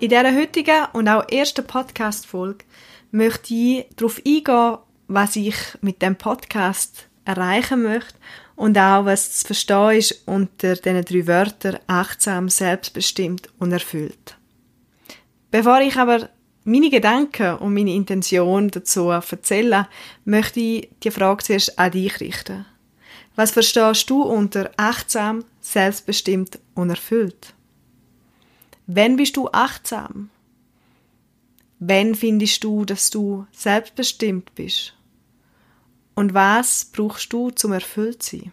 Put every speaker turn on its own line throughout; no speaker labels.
In dieser heutigen und auch ersten Podcast-Folge möchte ich darauf eingehen, was ich mit dem Podcast erreichen möchte und auch, was zu verstehen ist unter diesen drei Wörtern achtsam, selbstbestimmt und erfüllt. Bevor ich aber meine Gedanken und meine Intention dazu erzähle, möchte ich die Frage zuerst an dich richten. Was verstehst du unter achtsam, selbstbestimmt und erfüllt? Wenn bist du achtsam? Wenn findest du, dass du selbstbestimmt bist? Und was brauchst du zum erfüllt sein?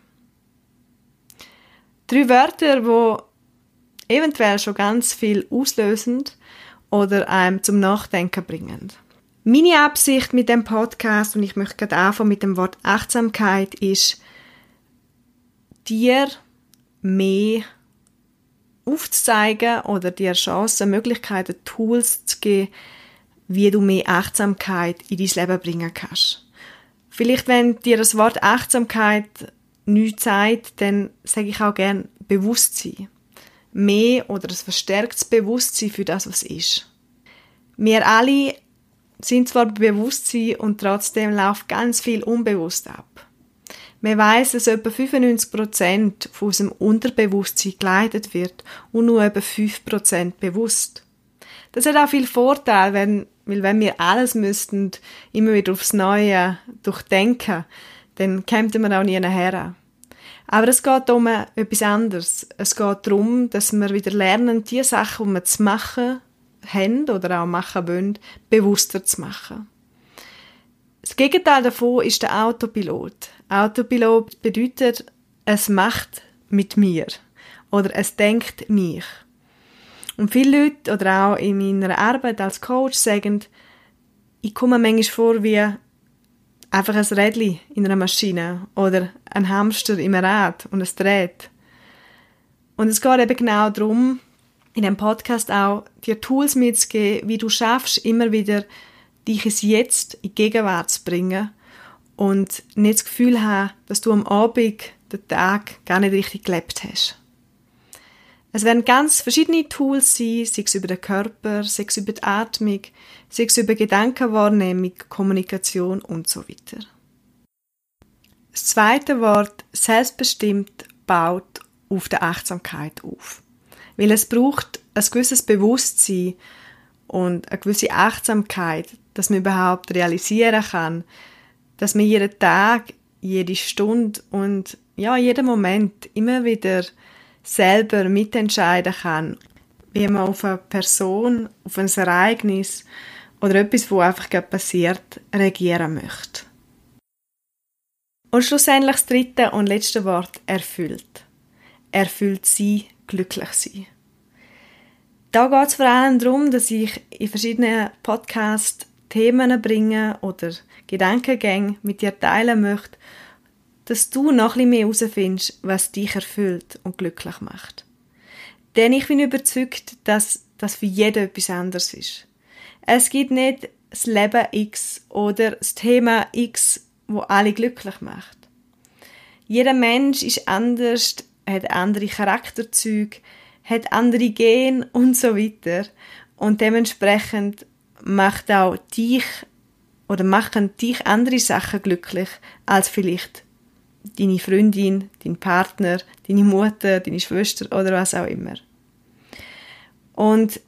Drei Wörter, wo eventuell schon ganz viel auslösend oder einem zum Nachdenken bringen. Meine Absicht mit dem Podcast und ich möchte gerade anfangen mit dem Wort Achtsamkeit ist, dir mehr aufzuzeigen oder dir Chancen, Möglichkeiten, Tools zu geben, wie du mehr Achtsamkeit in dein Leben bringen kannst. Vielleicht, wenn dir das Wort Achtsamkeit nichts sagt, dann sage ich auch gern Bewusstsein. Mehr oder ein verstärktes Bewusstsein für das, was ist. Wir alle sind zwar Bewusstsein und trotzdem läuft ganz viel unbewusst ab. Man weiß, dass etwa 95% von unserem Unterbewusstsein geleitet wird und nur etwa 5% bewusst. Das hat auch viel Vorteil, wenn, weil wenn wir alles müssten immer wieder aufs Neue durchdenken, dann kämen wir auch nie nachher. Aber es geht um etwas anderes. Es geht darum, dass wir wieder lernen, die Sachen, die wir zu machen haben oder auch machen wollen, bewusster zu machen. Das Gegenteil davon ist der Autopilot. Autopilot bedeutet, es macht mit mir oder es denkt mich. Und viele Leute oder auch in meiner Arbeit als Coach sagen, ich komme manchmal vor wie einfach ein Rädchen in einer Maschine oder ein Hamster im Rad und es dreht. Und es geht eben genau darum, in dem Podcast auch dir Tools mitzugeben, wie du schaffst, immer wieder dich ins Jetzt, in die Gegenwart zu bringen und nicht das Gefühl haben, dass du am Abend den Tag gar nicht richtig gelebt hast. Es werden ganz verschiedene Tools sein, sei es über den Körper, sei es über die Atmung, sei es über Gedankenwahrnehmung, Kommunikation und so weiter. Das zweite Wort selbstbestimmt baut auf der Achtsamkeit auf. Weil es braucht ein gewisses Bewusstsein und eine gewisse Achtsamkeit, dass man überhaupt realisieren kann, dass man jeden Tag, jede Stunde und ja, jeden Moment immer wieder selber mitentscheiden kann, wie man auf eine Person, auf ein Ereignis oder etwas, wo einfach gerade passiert, reagieren möchte. Und schlussendlich das dritte und letzte Wort erfüllt. Erfüllt sie, glücklich sein. Da geht es vor allem darum, dass ich in verschiedenen Podcasts Themen bringen oder Gedankengänge mit dir teilen möchte, dass du noch ein mehr herausfindest, was dich erfüllt und glücklich macht. Denn ich bin überzeugt, dass das für jeden etwas anderes ist. Es gibt nicht das Leben X oder das Thema X, wo alle glücklich macht. Jeder Mensch ist anders, hat andere Charakterzüge, hat andere Gene und so weiter. Und dementsprechend macht auch dich oder machen dich andere Sachen glücklich als vielleicht deine Freundin, dein Partner, deine Mutter, deine Schwester oder was auch immer. Und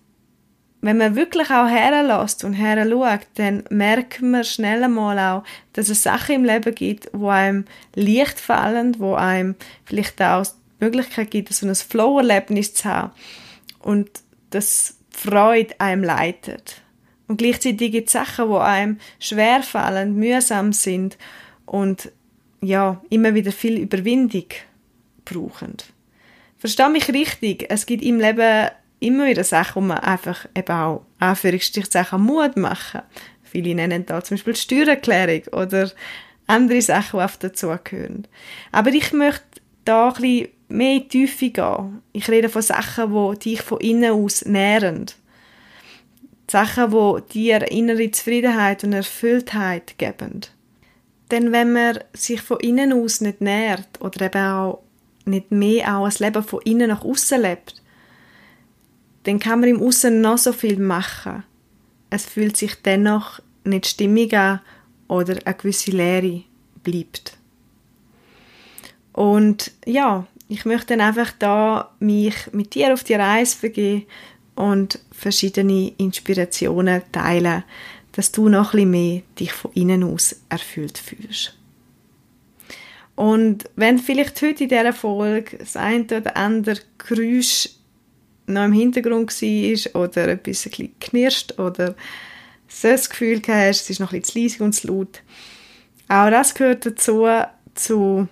wenn man wirklich auch herlässt und herschaut, dann merkt man schnell einmal auch, dass es Sachen im Leben gibt, wo einem leicht fallen, wo einem vielleicht auch die Möglichkeit gibt, so ein Flow-Erlebnis zu haben und das Freude einem leitet. Und gleichzeitig gibt es Sachen, die einem schwerfallen, mühsam sind und ja, immer wieder viel Überwindung brauchen. Versteh mich richtig, es gibt im Leben immer wieder Sachen, wo man einfach eben auch Anführungsstrichzeichen Mut machen. Viele nennen da zum Beispiel Steuererklärung oder andere Sachen, die auf dazugehören. Aber ich möchte da ein bisschen mehr in die Tiefe gehen. Ich rede von Sachen, die dich von innen aus nähren. Sachen, die dir innere Zufriedenheit und Erfülltheit geben. Denn wenn man sich von innen aus nicht nährt oder eben auch nicht mehr auch ein Leben von innen nach außen lebt, dann kann man im Außen noch so viel machen. Es fühlt sich dennoch nicht stimmig an oder eine gewisse Leere bleibt. Und ja, ich möchte dann einfach da mich mit dir auf die Reise begeben und verschiedene Inspirationen teilen, dass du noch ein bisschen mehr dich von innen aus erfüllt fühlst. Und wenn vielleicht heute in dieser Folge das eine oder andere Geräusch noch im Hintergrund war oder etwas ein bisschen knirscht oder so das Gefühl hast, es ist noch ein bisschen zu leise und zu laut, auch das gehört dazu, zu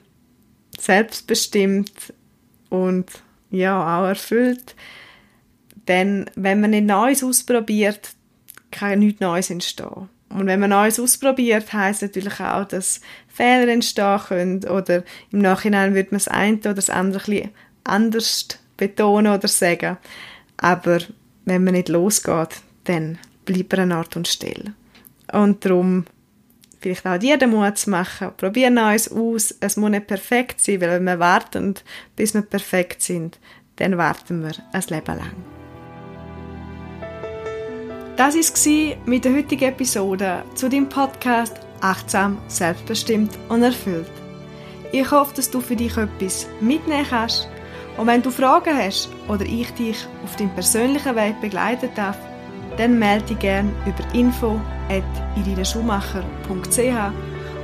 selbstbestimmt und ja, auch erfüllt. Denn wenn man nicht Neues ausprobiert, kann nichts Neues entstehen. Und wenn man Neues ausprobiert, heißt natürlich auch, dass Fehler entstehen können oder im Nachhinein wird man das eine oder das andere ein bisschen anders betonen oder sagen. Aber wenn man nicht losgeht, dann bleibt er an Ort und Stelle. Und darum vielleicht auch dir Mut zu machen. Probier Neues aus. Es muss nicht perfekt sein, weil wenn wir warten, bis wir perfekt sind, dann warten wir ein Leben lang. Das war mit der heutigen Episode zu dem Podcast Achtsam, Selbstbestimmt und Erfüllt. Ich hoffe, dass du für dich etwas mitnehmen kannst. Und wenn du Fragen hast oder ich dich auf deinem persönlichen Weg begleiten darf, dann melde dich gerne über info irineschumacher.ch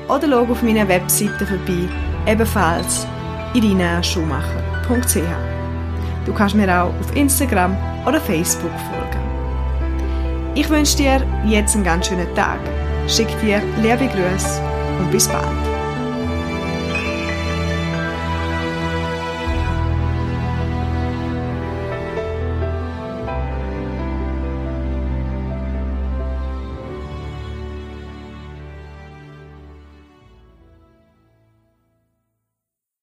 oder schau auf meiner Webseite vorbei, ebenfalls irineschumacher.ch. Du kannst mir auch auf Instagram oder Facebook folgen. Ich wünsche dir jetzt einen ganz schönen Tag, schick dir liebe Grüße und bis bald.